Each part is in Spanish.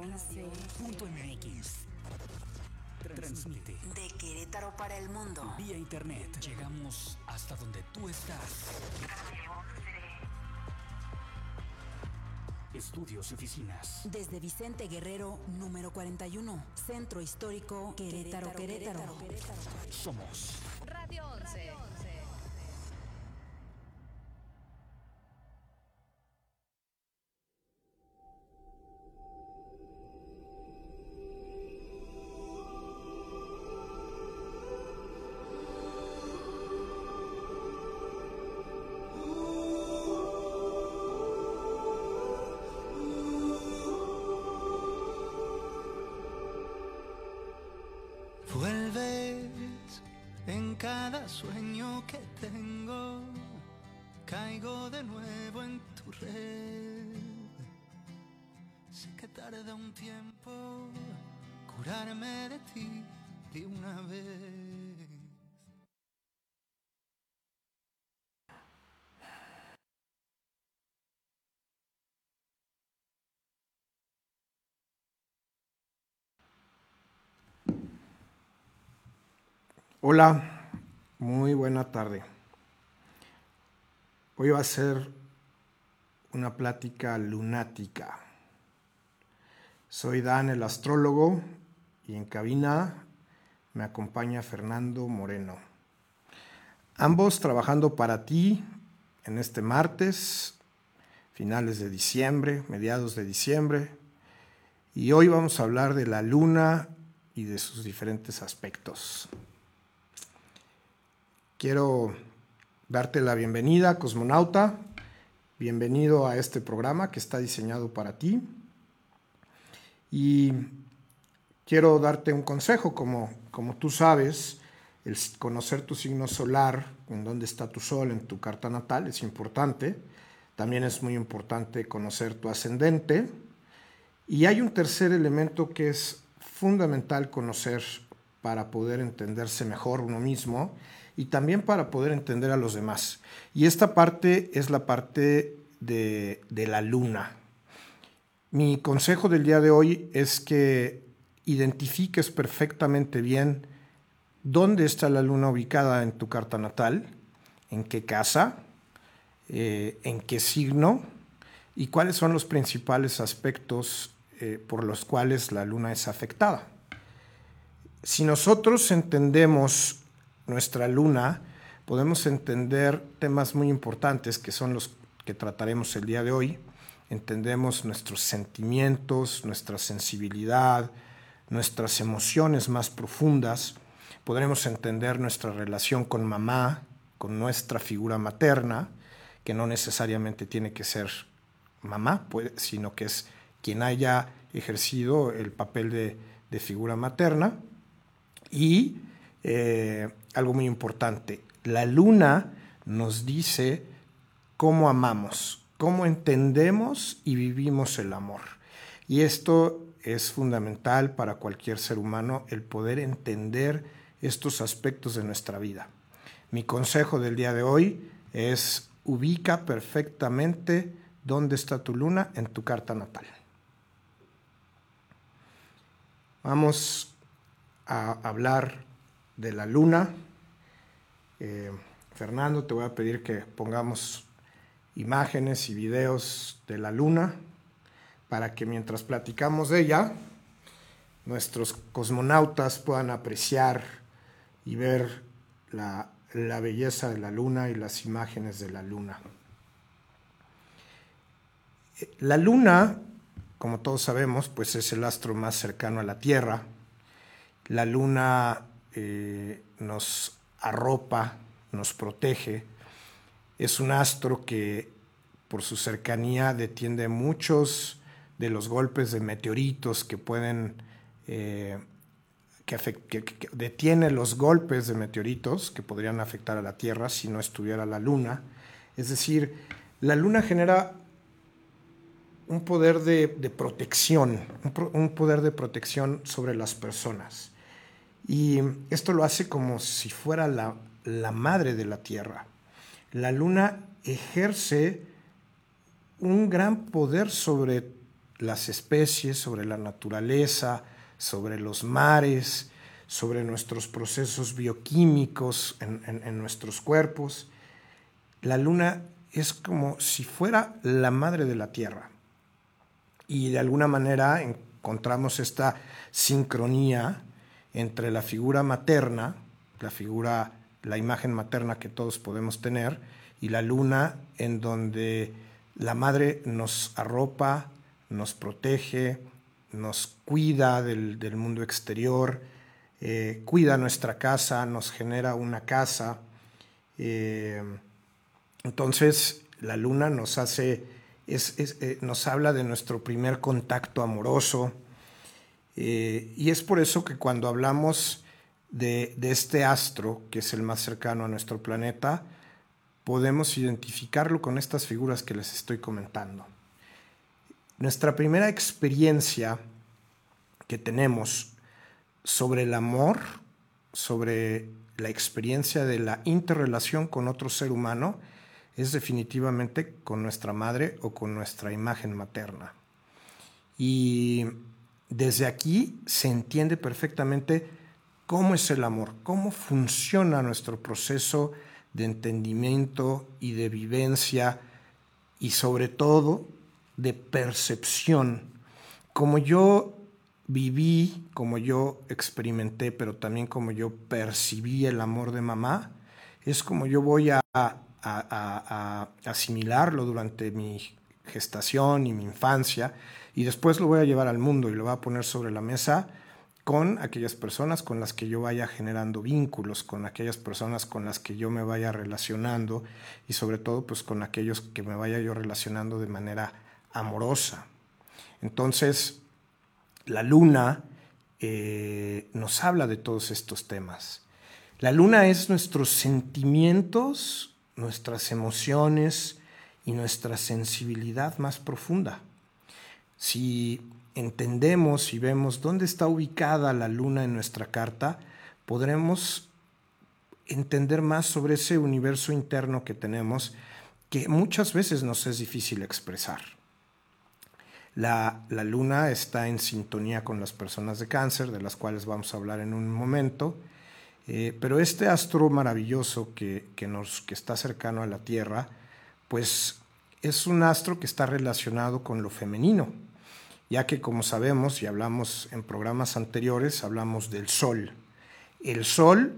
11.mx. Transmite. De Querétaro para el mundo. Vía internet. Llegamos hasta donde tú estás. Estudios y oficinas. Desde Vicente Guerrero, número 41. Centro Histórico Querétaro, Querétaro. Somos 11. Hola, muy buena tarde. Hoy va a ser una plática lunática. Soy Dan el astrólogo y en cabina me acompaña Fernando Moreno. Ambos trabajando para ti en este martes, finales de diciembre, mediados de diciembre. Y hoy vamos a hablar de la luna y de sus diferentes aspectos. Quiero darte la bienvenida, cosmonauta. Bienvenido a este programa que está diseñado para ti. Y quiero darte un consejo, como, como tú sabes, el conocer tu signo solar, en dónde está tu sol en tu carta natal, es importante. También es muy importante conocer tu ascendente. Y hay un tercer elemento que es fundamental conocer para poder entenderse mejor uno mismo y también para poder entender a los demás. Y esta parte es la parte de, de, la luna. Mi consejo del día de hoy es que identifiques perfectamente bien dónde está la luna ubicada en tu carta natal, en qué casa, eh, en qué signo y cuáles son los principales aspectos eh, por los cuales la luna es afectada. Si nosotros entendemos nuestra luna, podemos entender temas muy importantes que son los que trataremos el día de hoy. Entendemos nuestros sentimientos, nuestra sensibilidad, nuestras emociones más profundas. Podremos entender nuestra relación con mamá, con nuestra figura materna, que no necesariamente tiene que ser mamá, sino que es quien haya ejercido el papel de, de figura materna. Y eh, algo muy importante. La luna nos dice cómo amamos, cómo entendemos y vivimos el amor. Y esto es fundamental para cualquier ser humano, el poder entender estos aspectos de nuestra vida. Mi consejo del día de hoy es ubica perfectamente dónde está tu luna en tu carta natal. Vamos a hablar de la luna. Eh, Fernando, te voy a pedir que pongamos imágenes y videos de la luna para que mientras platicamos de ella, nuestros cosmonautas puedan apreciar y ver la, la belleza de la luna y las imágenes de la luna. La luna, como todos sabemos, pues es el astro más cercano a la Tierra. La luna eh, nos arropa, nos protege. Es un astro que por su cercanía detiene muchos de los golpes de meteoritos que pueden, eh, que, detiene los golpes de meteoritos que podrían afectar a la Tierra si no estuviera la Luna. Es decir, la Luna genera un poder de, protección, un, pro, un poder de protección sobre las personas. Y esto lo hace como si fuera la, la madre de la Tierra. La luna ejerce un gran poder sobre las especies, sobre la naturaleza, sobre los mares, sobre nuestros procesos bioquímicos en, nuestros cuerpos. La luna es como si fuera la madre de la Tierra. Y de alguna manera encontramos esta sincronía entre la figura materna, la figura, la imagen materna que todos podemos tener, y la luna en donde la madre nos arropa, nos protege, nos cuida del, mundo exterior, eh, cuida nuestra casa, nos genera una casa. Eh, entonces la luna nos hace, eh, nos habla de nuestro primer contacto amoroso. Y es por eso que cuando hablamos de, de este astro, que es el más cercano a nuestro planeta, podemos identificarlo con estas figuras que les estoy comentando. Nuestra primera experiencia que tenemos sobre el amor, sobre la experiencia de la interrelación con otro ser humano, es definitivamente con nuestra madre o con nuestra imagen materna. Y desde aquí se entiende perfectamente cómo es el amor, cómo funciona nuestro proceso de entendimiento y de vivencia y sobre todo de percepción. Como yo viví, como yo experimenté, pero también como yo percibí el amor de mamá, es como yo voy a, asimilarlo durante mi gestación y mi infancia y después lo voy a llevar al mundo y lo voy a poner sobre la mesa con aquellas personas con las que yo vaya generando vínculos, con aquellas personas con las que yo me vaya relacionando y sobre todo pues con aquellos que me vaya yo relacionando de manera amorosa. Entonces, la luna eh, nos habla de todos estos temas. La luna es nuestros sentimientos, nuestras emociones y nuestra sensibilidad más profunda. Si entendemos y vemos dónde está ubicada la luna en nuestra carta, podremos entender más sobre ese universo interno que tenemos que muchas veces nos es difícil expresar. La, luna está en sintonía con las personas de cáncer, de las cuales vamos a hablar en un momento, eh, pero este astro maravilloso que, nos, que está cercano a la Tierra, pues es un astro que está relacionado con lo femenino, ya que como sabemos y hablamos en programas anteriores, hablamos del Sol. El Sol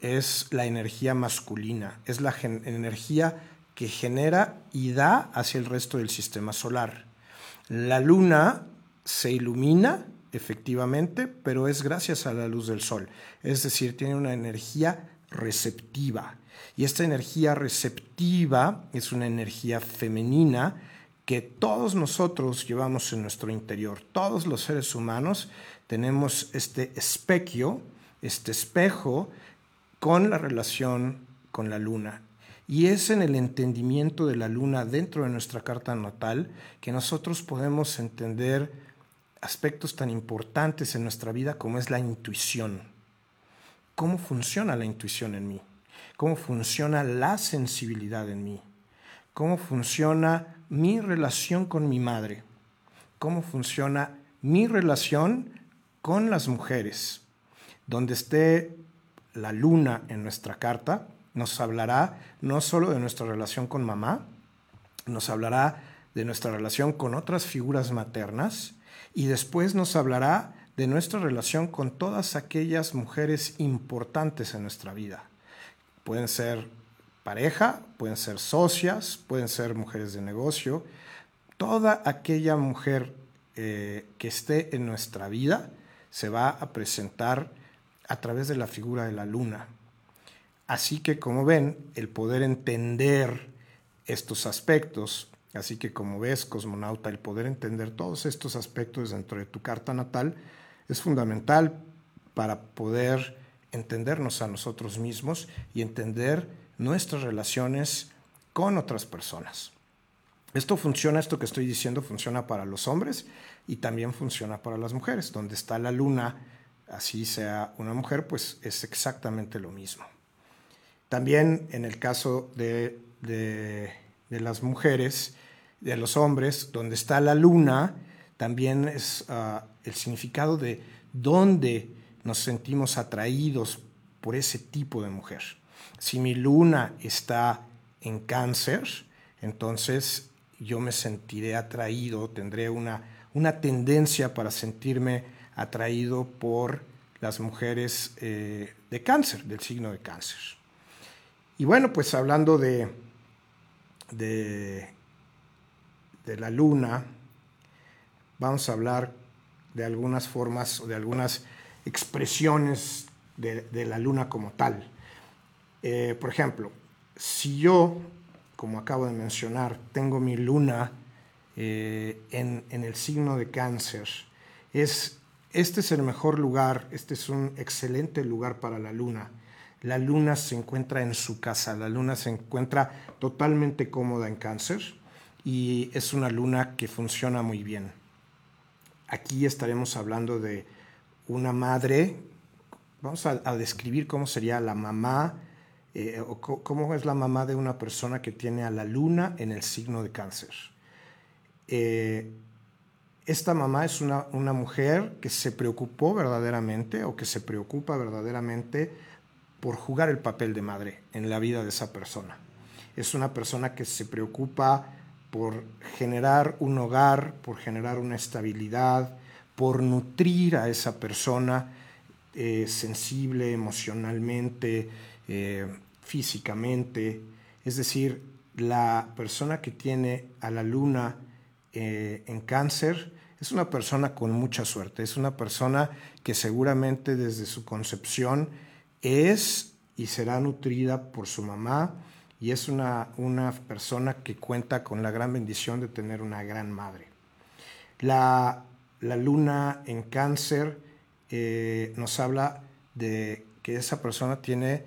es la energía masculina, es la energía que genera y da hacia el resto del sistema solar. La luna se ilumina, efectivamente, pero es gracias a la luz del sol. Es decir, tiene una energía receptiva. Y esta energía receptiva es una energía femenina que todos nosotros llevamos en nuestro interior. Todos los seres humanos tenemos este espequio, este espejo con la relación con la luna. Y es en el entendimiento de la luna dentro de nuestra carta natal que nosotros podemos entender aspectos tan importantes en nuestra vida como es la intuición. ¿Cómo funciona la intuición en mí? ¿Cómo funciona la sensibilidad en mí? ¿Cómo funciona mi relación con mi madre? ¿Cómo funciona mi relación con las mujeres? Donde esté la luna en nuestra carta, nos hablará no solo de nuestra relación con mamá, nos hablará de nuestra relación con otras figuras maternas y después nos hablará de nuestra relación con todas aquellas mujeres importantes en nuestra vida. Pueden ser pareja, pueden ser socias, pueden ser mujeres de negocio. Toda aquella mujer eh, que esté en nuestra vida se va a presentar a través de la figura de la luna. Así que como ven, el poder entender estos aspectos, así que como ves, cosmonauta, el poder entender todos estos aspectos dentro de tu carta natal es fundamental para poder entendernos a nosotros mismos y entender nuestras relaciones con otras personas. Esto funciona, esto que estoy diciendo funciona para los hombres y también funciona para las mujeres. Donde está la luna, así sea una mujer, pues es exactamente lo mismo. También en el caso de, las mujeres, de los hombres, donde está la luna, también es ah, el significado de dónde nos sentimos atraídos por ese tipo de mujer. Si mi luna está en cáncer, entonces yo me sentiré atraído, tendré una, una tendencia para sentirme atraído por las mujeres eh, de cáncer, del signo de cáncer. Y bueno, pues hablando de, de, la luna, vamos a hablar de algunas formas o de algunas expresiones de, la luna como tal. Eh, por ejemplo, si yo como acabo de mencionar, tengo mi luna eh, en, el signo de cáncer. Es, este es el mejor lugar, este es un excelente lugar para la luna. La luna se encuentra en su casa, la luna se encuentra totalmente cómoda en cáncer y es una luna que funciona muy bien. Aquí estaremos hablando de una madre, vamos a describir cómo sería la mamá eh, cómo es la mamá de una persona que tiene a la luna en el signo de cáncer. Eh, esta mamá es una, una, mujer que se preocupó verdaderamente o que se preocupa verdaderamente por jugar el papel de madre en la vida de esa persona. Es una persona que se preocupa por generar un hogar, por generar una estabilidad, por nutrir a esa persona eh, sensible emocionalmente, eh, físicamente. Es decir, la persona que tiene a la luna eh, en cáncer es una persona con mucha suerte, es una persona que seguramente desde su concepción es y será nutrida por su mamá y es una, una persona que cuenta con la gran bendición de tener una gran madre. La, luna en cáncer eh, nos habla de que esa persona tiene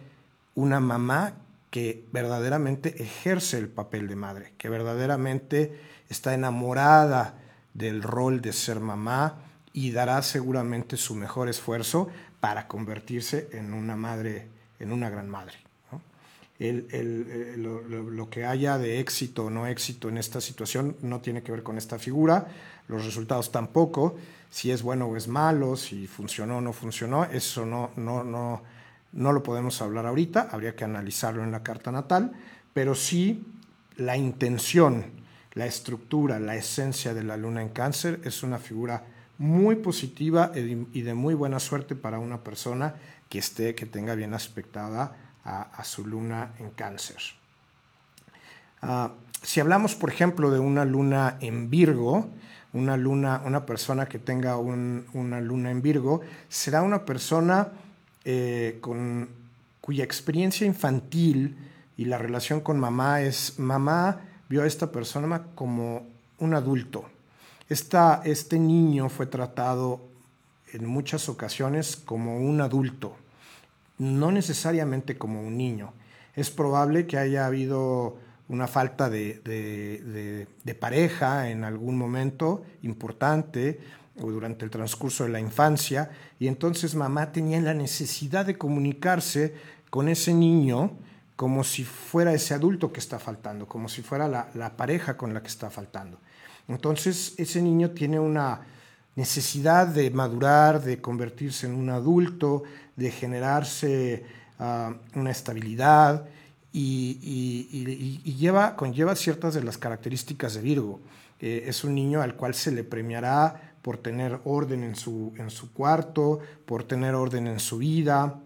una mamá que verdaderamente ejerce el papel de madre, que verdaderamente está enamorada del rol de ser mamá y dará seguramente su mejor esfuerzo para convertirse en una madre, en una gran madre. lo, que haya de éxito o no éxito en esta situación no tiene que ver con esta figura, los resultados tampoco, si es bueno o es malo, si funcionó o no funcionó, eso no, no, no, no lo podemos hablar ahorita, habría que analizarlo en la carta natal, pero sí la intención, la estructura, la esencia de la luna en cáncer es una figura muy positiva y de muy buena suerte para una persona que esté, que tenga bien aspectada a, su luna en cáncer. Ah, si hablamos, por ejemplo, de una luna en Virgo, una luna, una persona que tenga una luna en Virgo, será una persona eh, con, cuya experiencia infantil y la relación con mamá es, mamá vio a esta persona como un adulto. Esta, este niño fue tratado en muchas ocasiones como un adulto, no necesariamente como un niño. Es probable que haya habido una falta de, de pareja en algún momento importante, o durante el transcurso de la infancia, y entonces mamá tenía la necesidad de comunicarse con ese niño como si fuera ese adulto que está faltando, como si fuera la, la pareja con la que está faltando. Entonces ese niño tiene una necesidad de madurar, de convertirse en un adulto, de generarse ah, una estabilidad y, lleva, conlleva ciertas de las características de Virgo. Eh, es un niño al cual se le premiará por tener orden en su, en su cuarto, por tener orden en su vida.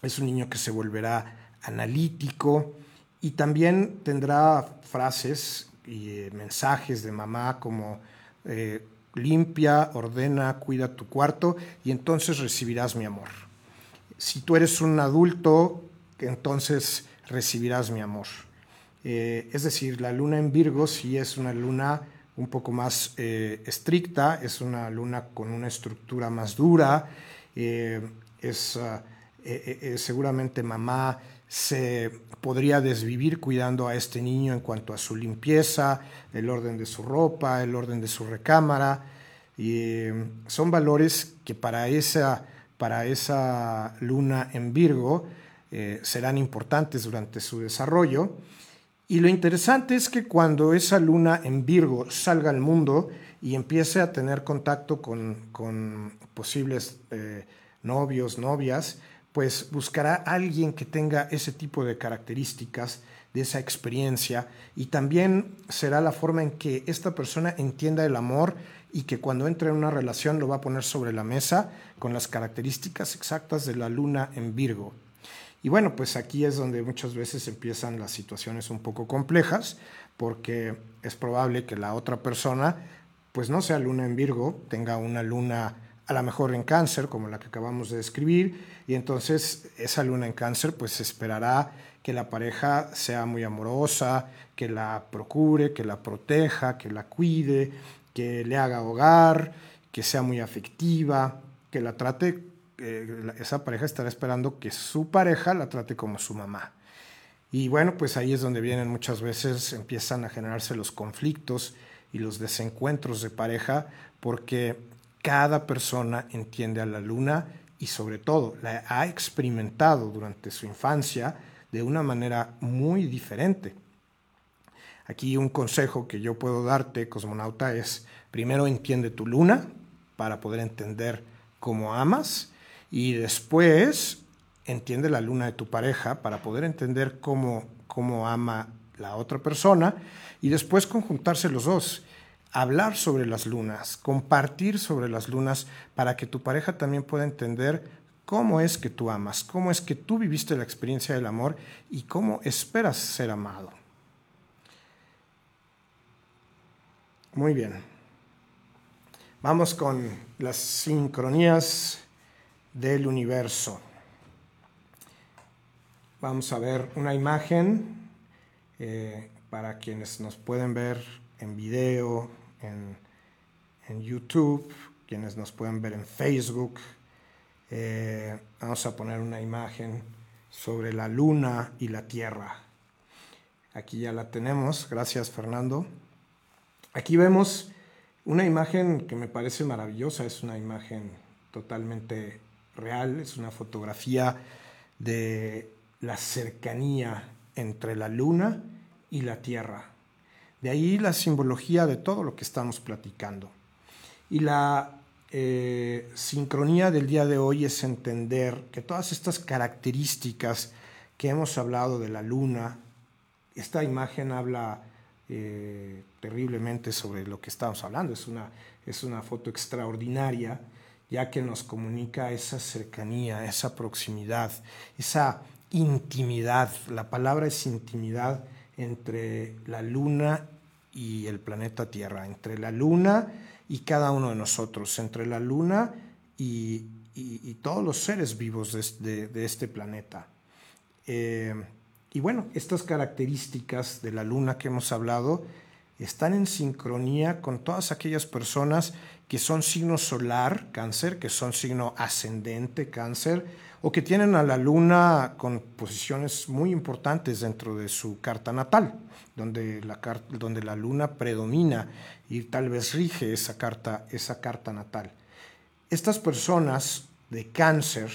Es un niño que se volverá analítico y también tendrá frases y eh, mensajes de mamá como eh, limpia, ordena, cuida tu cuarto y entonces recibirás mi amor. Si tú eres un adulto, entonces recibirás mi amor. Eh, es decir, la luna en Virgo sí es una luna un poco más eh, estricta, es una luna con una estructura más dura, eh, es ah, seguramente mamá se podría desvivir cuidando a este niño en cuanto a su limpieza, el orden de su ropa, el orden de su recámara. Y son valores que para esa, para esa luna en Virgo serán importantes durante su desarrollo Y lo interesante es que cuando esa luna en Virgo salga al mundo y empiece a tener contacto con, posibles eh, novios, novias, pues buscará a alguien que tenga ese tipo de características, de esa experiencia, y también será la forma en que esta persona entienda el amor y que cuando entre en una relación lo va a poner sobre la mesa con las características exactas de la luna en Virgo. Y bueno, pues aquí es donde muchas veces empiezan las situaciones un poco complejas, porque es probable que la otra persona, pues no sea luna en Virgo, tenga una luna a lo mejor en cáncer, como la que acabamos de describir, y entonces esa luna en cáncer pues esperará que la pareja sea muy amorosa, que la procure, que la proteja, que la cuide, que le haga hogar, que sea muy afectiva, que la trate, eh, esa pareja estará esperando que su pareja la trate como su mamá. Y bueno, pues ahí es donde vienen muchas veces, empiezan a generarse los conflictos y los desencuentros de pareja, porque cada persona entiende a la luna y sobre todo la ha experimentado durante su infancia de una manera muy diferente. Aquí un consejo que yo puedo darte, cosmonauta, es primero entiende tu luna para poder entender cómo amas y después entiende la luna de tu pareja para poder entender cómo, cómo ama la otra persona y después conjuntarse los dos hablar sobre las lunas, compartir sobre las lunas para que tu pareja también pueda entender cómo es que tú amas, cómo es que tú viviste la experiencia del amor y cómo esperas ser amado. Muy bien. Vamos con las sincronías del universo. Vamos a ver una imagen eh, para quienes nos pueden ver en video, en, YouTube, quienes nos pueden ver en Facebook. Eh, vamos a poner una imagen sobre la luna y la tierra. Aquí ya la tenemos, gracias Fernando. Aquí vemos una imagen que me parece maravillosa, es una imagen totalmente real, es una fotografía de la cercanía entre la luna y la tierra. De ahí la simbología de todo lo que estamos platicando. Y la eh, sincronía del día de hoy es entender que todas estas características que hemos hablado de la luna, esta imagen habla eh, terriblemente sobre lo que estamos hablando, es una, es una foto extraordinaria, ya que nos comunica esa cercanía, esa proximidad, esa intimidad, la palabra es intimidad entre la luna y el planeta Tierra, entre la luna y cada uno de nosotros, entre la luna y, todos los seres vivos de, este planeta. Eh, y bueno, estas características de la luna que hemos hablado están en sincronía con todas aquellas personas que son signo solar, cáncer, que son signo ascendente, cáncer, o que tienen a la luna con posiciones muy importantes dentro de su carta natal, donde la, donde la luna predomina y tal vez rige esa carta, esa carta natal. Estas personas de cáncer,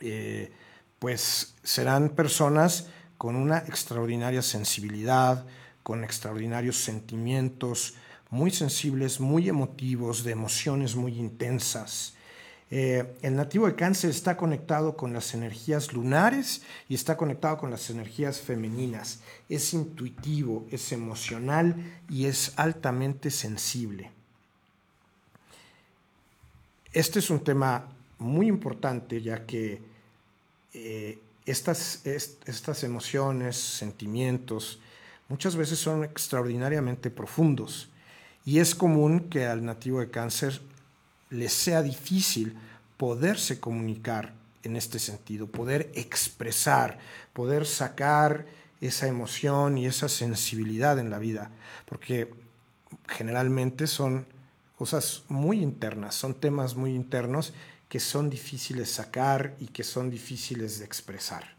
eh, pues serán personas con una extraordinaria sensibilidad, con extraordinarios sentimientos, muy sensibles, muy emotivos, de emociones muy intensas. Eh, el nativo de cáncer está conectado con las energías lunares y está conectado con las energías femeninas. Es intuitivo, es emocional y es altamente sensible. Este es un tema muy importante ya que eh, estas, estas emociones, sentimientos, muchas veces son extraordinariamente profundos y es común que al nativo de cáncer les sea difícil poderse comunicar en este sentido, poder expresar, poder sacar esa emoción y esa sensibilidad en la vida, porque generalmente son cosas muy internas, son temas muy internos que son difíciles sacar y que son difíciles de expresar.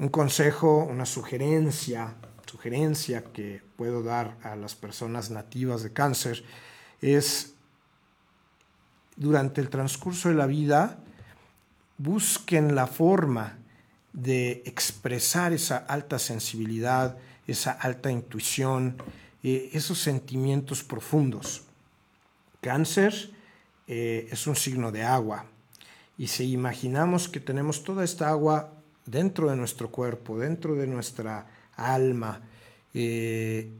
Un consejo, una sugerencia, sugerencia que puedo dar a las personas nativas de cáncer es durante el transcurso de la vida busquen la forma de expresar esa alta sensibilidad, esa alta intuición, eh, esos sentimientos profundos. Cáncer eh, es un signo de agua y si imaginamos que tenemos toda esta agua dentro de nuestro cuerpo, dentro de nuestra alma, eh,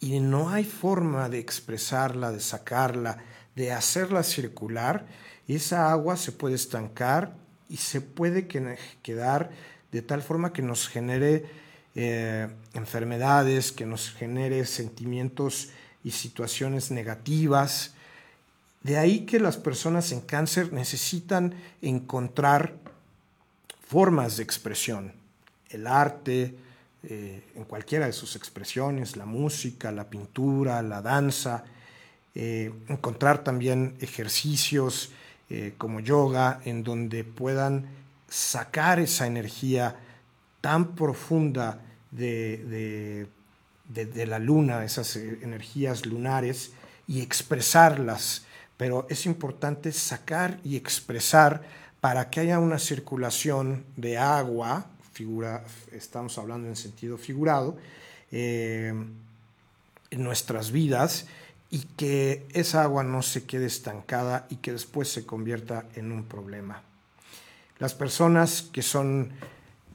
y no hay forma de expresarla, de sacarla, de hacerla circular, esa agua se puede estancar y se puede quedar de tal forma que nos genere eh, enfermedades, que nos genere sentimientos y situaciones negativas. De ahí que las personas en cáncer necesitan encontrar formas de expresión, el arte, eh, en cualquiera de sus expresiones, la música, la pintura, la danza, eh, encontrar también ejercicios como yoga en donde puedan sacar esa energía tan profunda de, la luna, esas eh, energías lunares, y expresarlas. Pero es importante sacar y expresar para que haya una circulación de agua, figura, estamos hablando en sentido figurado, eh, en nuestras vidas y que esa agua no se quede estancada y que después se convierta en un problema. Las personas que son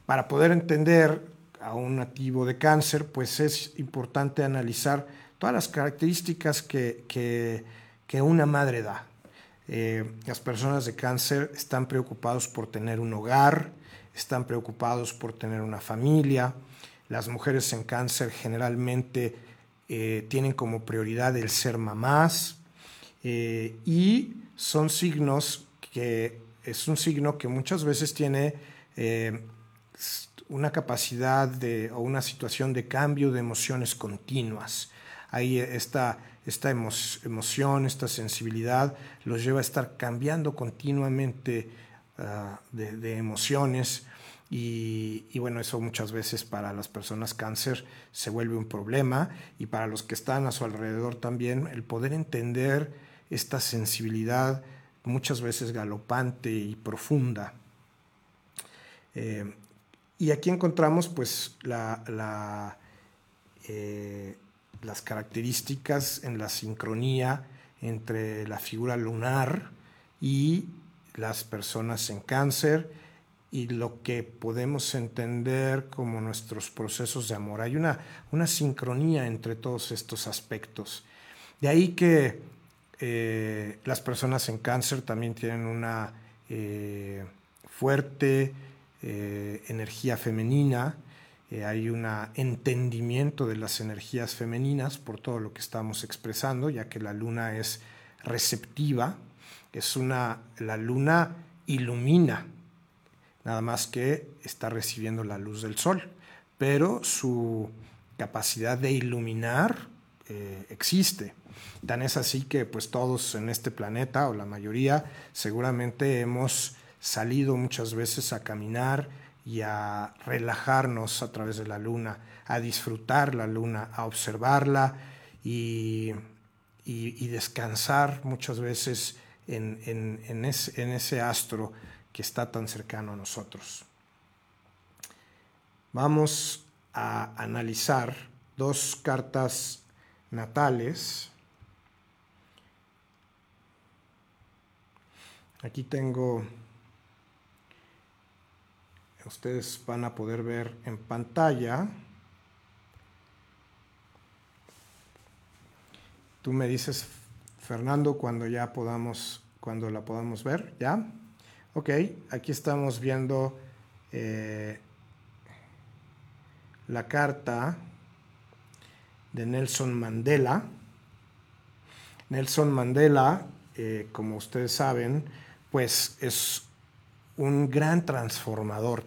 para poder entender a un nativo de cáncer, pues es importante analizar todas las características que, que, una madre da. Eh, las personas de cáncer están preocupados por tener un hogar, están preocupados por tener una familia. Las mujeres en cáncer generalmente eh, tienen como prioridad el ser mamás eh, y son signos que es un signo que muchas veces tiene una capacidad de, o una situación de cambio de emociones continuas. Ahí esta, esta emoción, esta sensibilidad los lleva a estar cambiando continuamente ah, de, emociones y, bueno, eso muchas veces para las personas cáncer se vuelve un problema y para los que están a su alrededor también el poder entender esta sensibilidad muchas veces galopante y profunda. Eh, y aquí encontramos pues eh, las características en la sincronía entre la figura lunar y las personas en cáncer y lo que podemos entender como nuestros procesos de amor. Hay una, una sincronía entre todos estos aspectos. De ahí que eh, las personas en cáncer también tienen una eh, fuerte eh, energía femenina, hay un entendimiento de las energías femeninas por todo lo que estamos expresando, ya que la luna es receptiva, es una, la luna ilumina, nada más que está recibiendo la luz del sol, pero su capacidad de iluminar eh, existe. Tan es así que pues todos en este planeta, o la mayoría, seguramente hemos salido muchas veces a caminar y a relajarnos a través de la luna, a disfrutar la luna, a observarla y, descansar muchas veces en, ese, astro que está tan cercano a nosotros. Vamos a analizar dos cartas natales. Aquí tengo ustedes van a poder ver en pantalla. Tú me dices, Fernando, cuando ya podamos, cuando la podamos ver, ¿ya? Ok, aquí estamos viendo eh, la carta de Nelson Mandela. Nelson Mandela, eh, como ustedes saben, pues es un gran transformador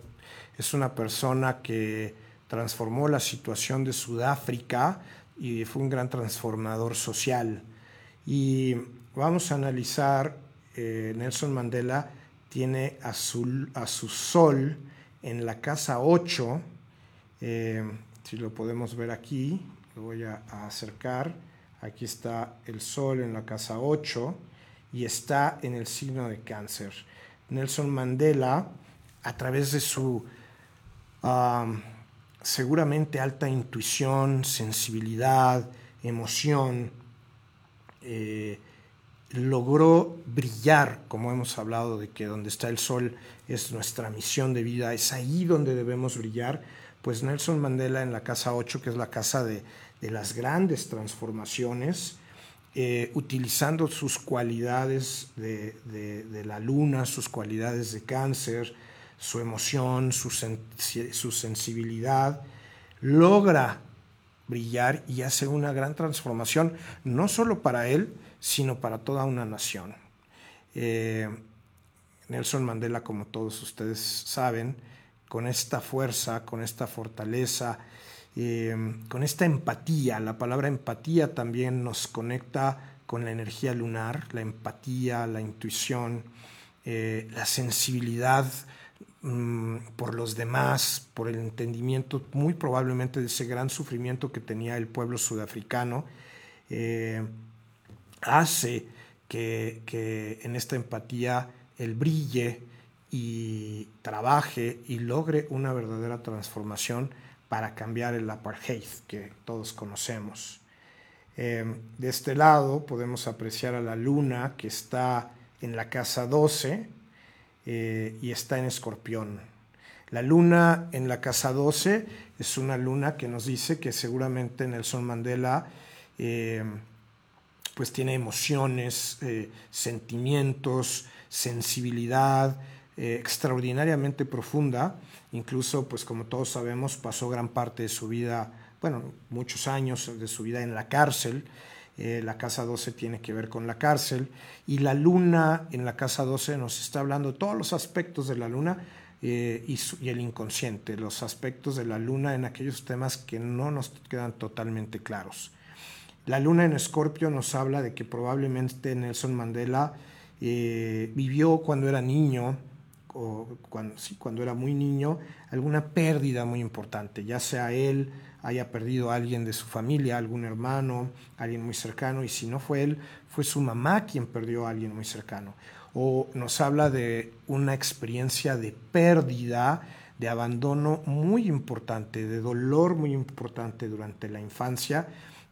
es una persona que transformó la situación de Sudáfrica y fue un gran transformador social. Y vamos a analizar, eh, Nelson Mandela tiene a su, a su, sol en la casa 8, eh, si lo podemos ver aquí, lo voy a, a acercar, aquí está el sol en la casa 8 y está en el signo de cáncer. Nelson Mandela, a través de su seguramente alta intuición, sensibilidad, emoción, eh, logró brillar, como hemos hablado de que donde está el sol es nuestra misión de vida, es ahí donde debemos brillar, pues Nelson Mandela en la casa 8, que es la casa de, las grandes transformaciones, eh, utilizando sus cualidades de, la luna, sus cualidades de cáncer, su emoción, su, su sensibilidad, logra brillar y hace una gran transformación, no solo para él, sino para toda una nación. Eh, Nelson Mandela, como todos ustedes saben, con esta fuerza, con esta fortaleza, eh, con esta empatía, la palabra empatía también nos conecta con la energía lunar, la empatía, la intuición, eh, la sensibilidad mm, por los demás, por el entendimiento muy probablemente de ese gran sufrimiento que tenía el pueblo sudafricano hace que, en esta empatía él brille y trabaje y logre una verdadera transformación para cambiar el apartheid que todos conocemos. Em, de este lado podemos apreciar a la luna que está en la casa 12 eh, y está en escorpión. La luna en la casa 12 es una luna que nos dice que seguramente Nelson Mandela em, pues tiene emociones, eh, sentimientos, sensibilidad eh, extraordinariamente profunda. Incluso, pues como todos sabemos, pasó gran parte de su vida, bueno, muchos años de su vida en la cárcel. Eh, la casa 12 tiene que ver con la cárcel. Y la luna en la casa 12 nos está hablando de todos los aspectos de la luna y, y, el inconsciente, los aspectos de la luna en aquellos temas que no nos quedan totalmente claros. La luna en Escorpio nos habla de que probablemente Nelson Mandela eh, vivió cuando era niño, o cuando, sí, cuando era muy niño, alguna pérdida muy importante, ya sea él haya perdido a alguien de su familia, algún hermano, alguien muy cercano, y si no fue él, fue su mamá quien perdió a alguien muy cercano. O nos habla de una experiencia de pérdida, de abandono muy importante, de dolor muy importante durante la infancia,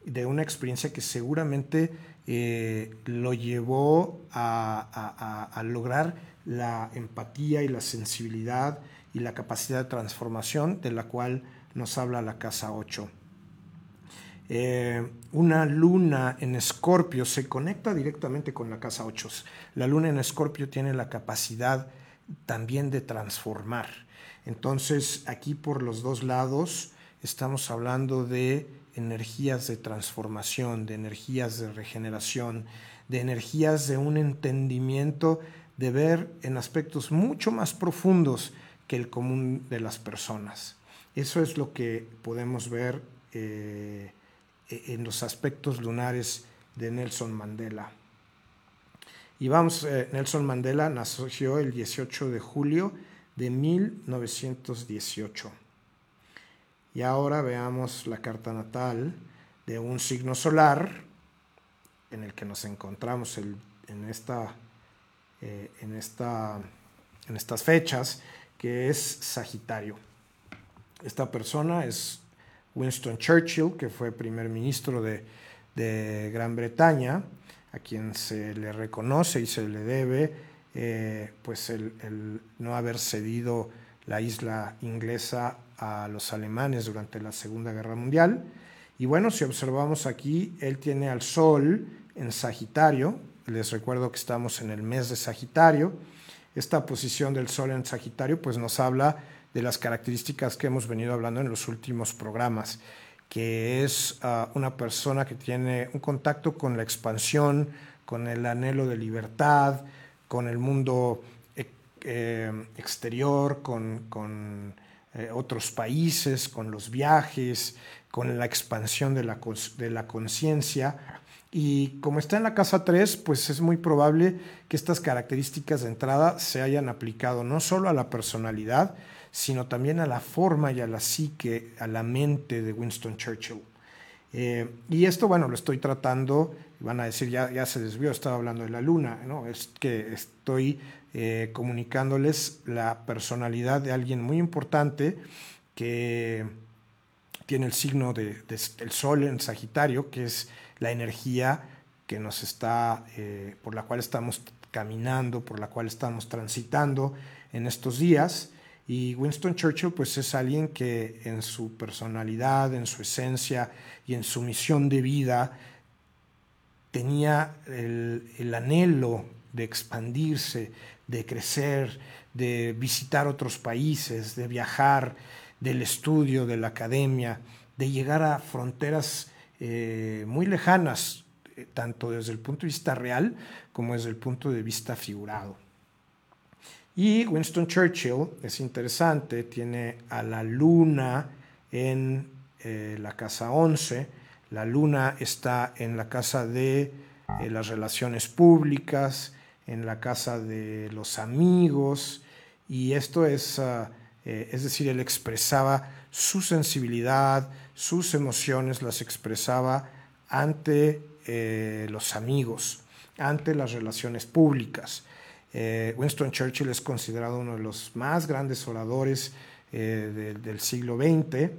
de una experiencia que seguramente eh, lo llevó a, lograr la empatía y la sensibilidad y la capacidad de transformación de la cual nos habla la casa 8. Eh, una luna en escorpio se conecta directamente con la casa 8. La luna en escorpio tiene la capacidad también de transformar. Entonces aquí por los dos lados estamos hablando de energías de transformación, de energías de regeneración, de energías de un entendimiento, de ver en aspectos mucho más profundos que el común de las personas. Eso es lo que podemos ver eh, en los aspectos lunares de Nelson Mandela. Y vamos, eh, Nelson Mandela nació el 18 de julio de 1918. Y ahora veamos la carta natal de un signo solar en el que nos encontramos en, esta, eh, en, esta, en estas fechas, que es Sagitario. Esta persona es Winston Churchill, que fue primer ministro de, Gran Bretaña, a quien se le reconoce y se le debe eh, pues el no haber cedido la isla inglesa a los alemanes durante la Segunda Guerra Mundial. Y bueno, si observamos aquí, él tiene al Sol en Sagitario. Les recuerdo que estamos en el mes de Sagitario. Esta posición del Sol en Sagitario pues nos habla de las características que hemos venido hablando en los últimos programas, que es ah, una persona que tiene un contacto con la expansión, con el anhelo de libertad, con el mundo eh, exterior, con, con eh, otros países, con los viajes, con la expansión de la, de la conciencia. Y como está en la casa 3, pues es muy probable que estas características de entrada se hayan aplicado no solo a la personalidad, sino también a la forma y a la psique, a la mente de Winston Churchill. Eh, y esto, bueno, lo estoy tratando, van a decir, ya, ya se desvió, estaba hablando de la luna, ¿no? Es que estoy eh, comunicándoles la personalidad de alguien muy importante que tiene el signo del Sol en Sagitario, que es la energía que nos está, eh, por la cual estamos caminando, por la cual estamos transitando en estos días. Y Winston Churchill, pues es alguien que en su personalidad, en su esencia y en su misión de vida tenía el, anhelo de expandirse, de crecer, de visitar otros países, de viajar, del estudio, de la academia, de llegar a fronteras eh, muy lejanas, eh, tanto desde el punto de vista real como desde el punto de vista figurado. Y Winston Churchill, es interesante, tiene a la luna en eh, la casa 11, la luna está en la casa de las relaciones públicas, en la casa de los amigos, y esto es, ah, eh, es decir, él expresaba su sensibilidad, sus emociones, las expresaba ante los amigos, ante las relaciones públicas. Eh, Winston Churchill es considerado uno de los más grandes oradores eh, del siglo XX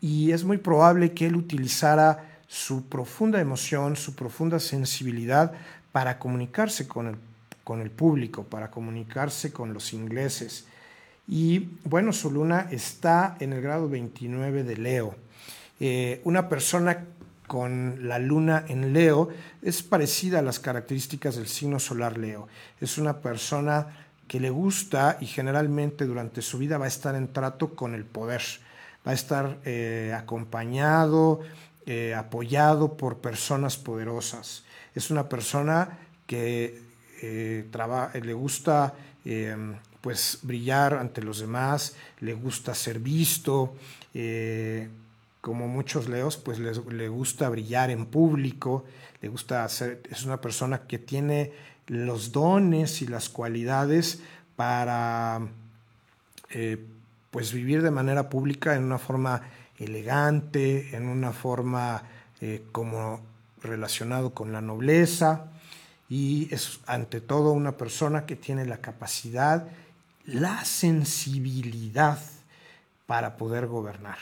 y es muy probable que él utilizara su profunda emoción, su profunda sensibilidad para comunicarse con el público, para comunicarse con los ingleses. Y bueno, su luna está en el grado 29 de Leo. Eh, una persona con la luna en Leo es parecida a las características del signo solar Leo. Es una persona que le gusta y generalmente durante su vida va a estar en trato con el poder, va a estar eh, acompañado, eh, apoyado por personas poderosas. Es una persona que eh, le gusta pues brillar ante los demás, le gusta ser visto, como muchos leos, pues le gusta brillar en público, le gusta es una persona que tiene los dones y las cualidades para eh, pues vivir de manera pública en una forma elegante, en una forma eh, como relacionado con la nobleza y es ante todo una persona que tiene la capacidad, la sensibilidad para poder gobernar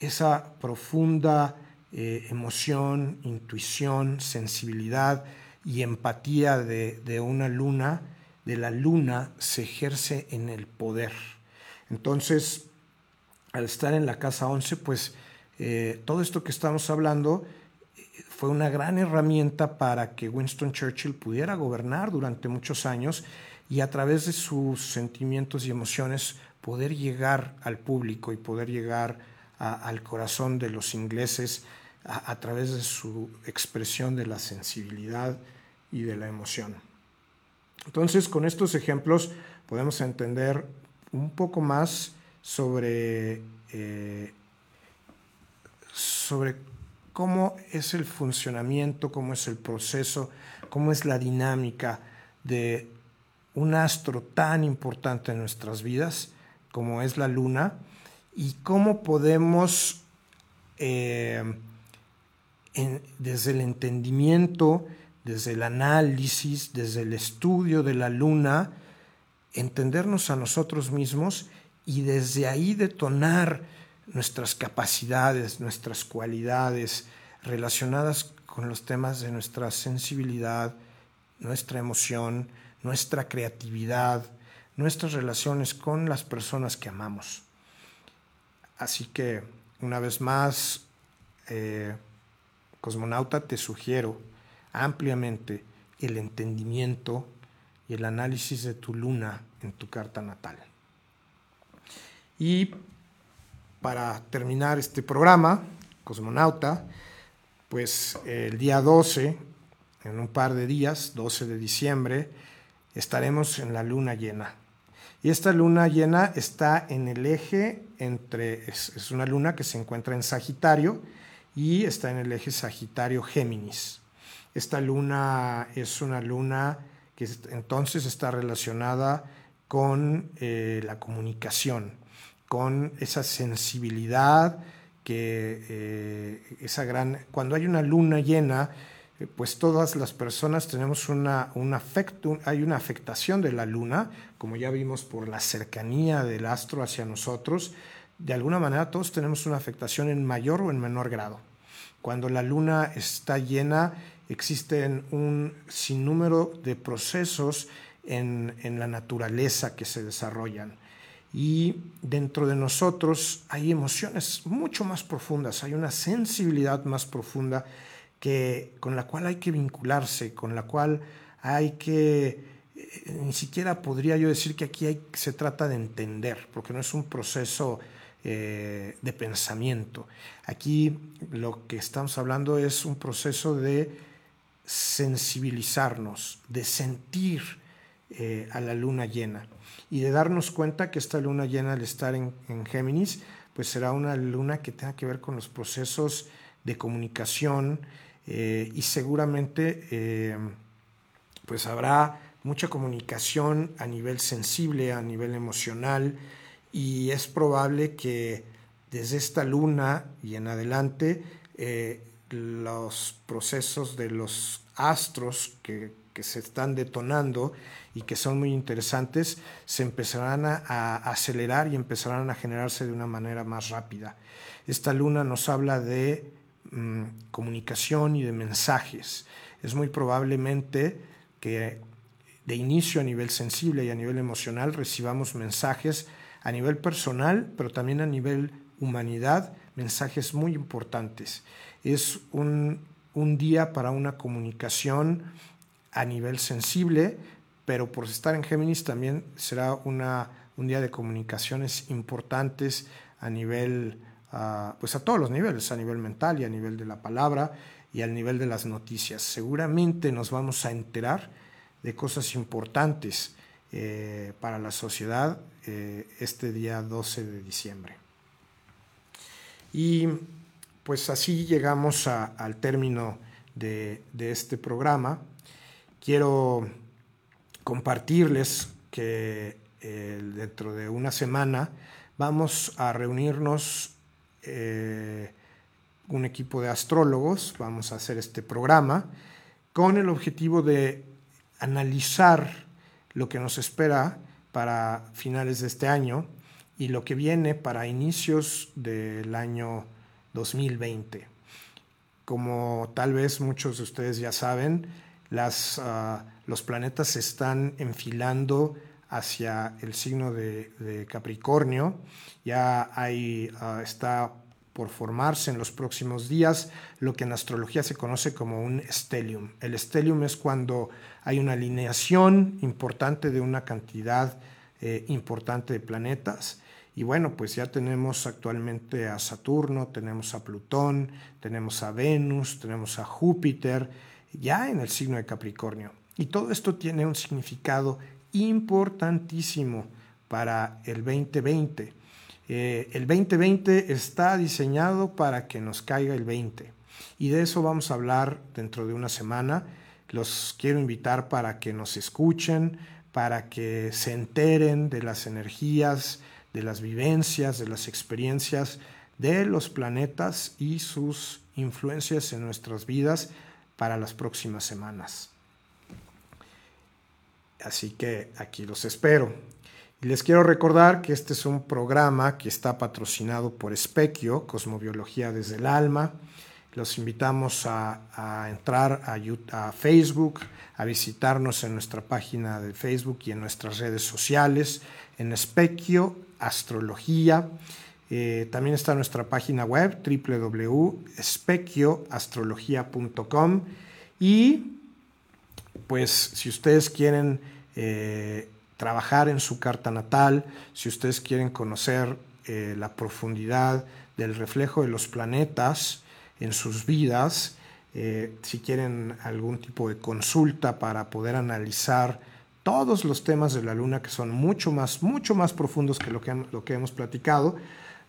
esa profunda eh, emoción, intuición, sensibilidad y empatía de, una luna, de la luna, se ejerce en el poder. Entonces, al estar en la casa 11, pues eh, todo esto que estamos hablando eh, fue una gran herramienta para que Winston Churchill pudiera gobernar durante muchos años y a través de sus sentimientos y emociones poder llegar al público y poder llegar al corazón de los ingleses a, través de su expresión de la sensibilidad y de la emoción. Entonces, con estos ejemplos podemos entender un poco más sobre, eh, sobre cómo es el funcionamiento, cómo es el proceso, cómo es la dinámica de un astro tan importante en nuestras vidas como es la luna y cómo podemos, eh, desde el entendimiento, desde el análisis, desde el estudio de la luna, entendernos a nosotros mismos y desde ahí detonar nuestras capacidades, nuestras cualidades relacionadas con los temas de nuestra sensibilidad, nuestra emoción, nuestra creatividad, nuestras relaciones con las personas que amamos. Así que, una vez más, eh, cosmonauta, te sugiero ampliamente el entendimiento y el análisis de tu luna en tu carta natal. Y para terminar este programa, cosmonauta, pues el día 12, en un par de días, 12 de diciembre, estaremos en la luna llena. Y esta luna llena está en el eje entre, es, una luna que se encuentra en Sagitario y está en el eje Sagitario-Géminis. Esta luna es una luna que entonces está relacionada con eh, la comunicación, con esa sensibilidad que eh, esa gran cuando hay una luna llena pues todas las personas tenemos una, un afecto, hay una afectación de la luna, como ya vimos por la cercanía del astro hacia nosotros, de alguna manera todos tenemos una afectación en mayor o en menor grado. Cuando la luna está llena, existen un sinnúmero de procesos en, en la naturaleza que se desarrollan. Y dentro de nosotros hay emociones mucho más profundas, hay una sensibilidad más profunda que, con la cual hay que vincularse, con la cual hay que, eh, ni siquiera podría yo decir que aquí se trata de entender, porque no es un proceso eh, de pensamiento. Aquí lo que estamos hablando es un proceso de sensibilizarnos, de sentir eh, a la luna llena y de darnos cuenta que esta luna llena al estar en, Géminis, pues será una luna que tenga que ver con los procesos de comunicación eh, y seguramente eh, pues habrá mucha comunicación a nivel sensible, a nivel emocional y es probable que desde esta luna y en adelante eh, los procesos de los astros que, que se están detonando y que son muy interesantes, se empezarán a, acelerar y empezarán a generarse de una manera más rápida. Esta luna nos habla de mm, comunicación y de mensajes. Es muy probablemente que de inicio a nivel sensible y a nivel emocional recibamos mensajes a nivel personal, pero también a nivel humanidad, mensajes muy importantes. Es un, un día para una comunicación a nivel sensible, pero por estar en Géminis también será una, un día de comunicaciones importantes a nivel, uh, pues a todos los niveles, a nivel mental y a nivel de la palabra y al nivel de las noticias. Seguramente nos vamos a enterar de cosas importantes eh, para la sociedad eh, este día 12 de diciembre. Y pues así llegamos a, al término de, de este programa. Quiero compartirles que eh, dentro de una semana vamos a reunirnos eh, un equipo de astrólogos, vamos a hacer este programa con el objetivo de analizar lo que nos espera para finales de este año y lo que viene para inicios del año 2020. Como tal vez muchos de ustedes ya saben, las, uh, los planetas se están enfilando hacia el signo de, Capricornio. Ya uh, está por formarse en los próximos días lo que en astrología se conoce como un stellium. El stellium es cuando hay una alineación importante de una cantidad eh, importante de planetas. Y bueno, pues ya tenemos actualmente a Saturno, tenemos a Plutón, tenemos a Venus, tenemos a Júpiter, ya en el signo de Capricornio. Y todo esto tiene un significado importantísimo para el 2020. Eh, el 2020 está diseñado para que nos caiga el 20. Y de eso vamos a hablar dentro de una semana. Los quiero invitar para que nos escuchen, para que se enteren de las energías, de las vivencias, de las experiencias de los planetas y sus influencias en nuestras vidas para las próximas semanas. Así que aquí los espero. Y les quiero recordar que este es un programa que está patrocinado por Specchio, Cosmobiología desde el Alma. Los invitamos a, entrar a, Facebook, a visitarnos en nuestra página de Facebook y en nuestras redes sociales, en Specchio Astrología. Eh, también está nuestra página web www.specchioastrología.com y pues si ustedes quieren eh, trabajar en su carta natal, si ustedes quieren conocer eh, la profundidad del reflejo de los planetas en sus vidas, si quieren algún tipo de consulta para poder analizar todos los temas de la luna que son mucho más, mucho más profundos que lo que, lo que hemos platicado,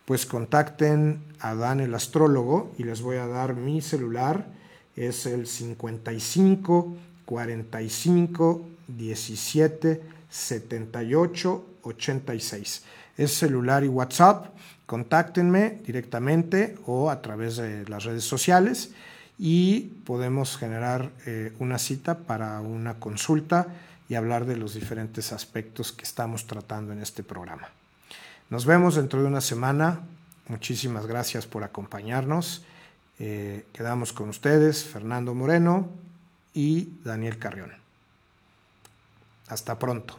pues contacten a Dan el astrólogo y les voy a dar mi celular. Es el 55 45 17 78 86. Es celular y WhatsApp. Contáctenme directamente o a través de las redes sociales y podemos generar eh, una cita para una consulta y hablar de los diferentes aspectos que estamos tratando en este programa. Nos vemos dentro de una semana. Muchísimas gracias por acompañarnos. Eh, quedamos con ustedes, Fernando Moreno y Daniel Carrión. Hasta pronto.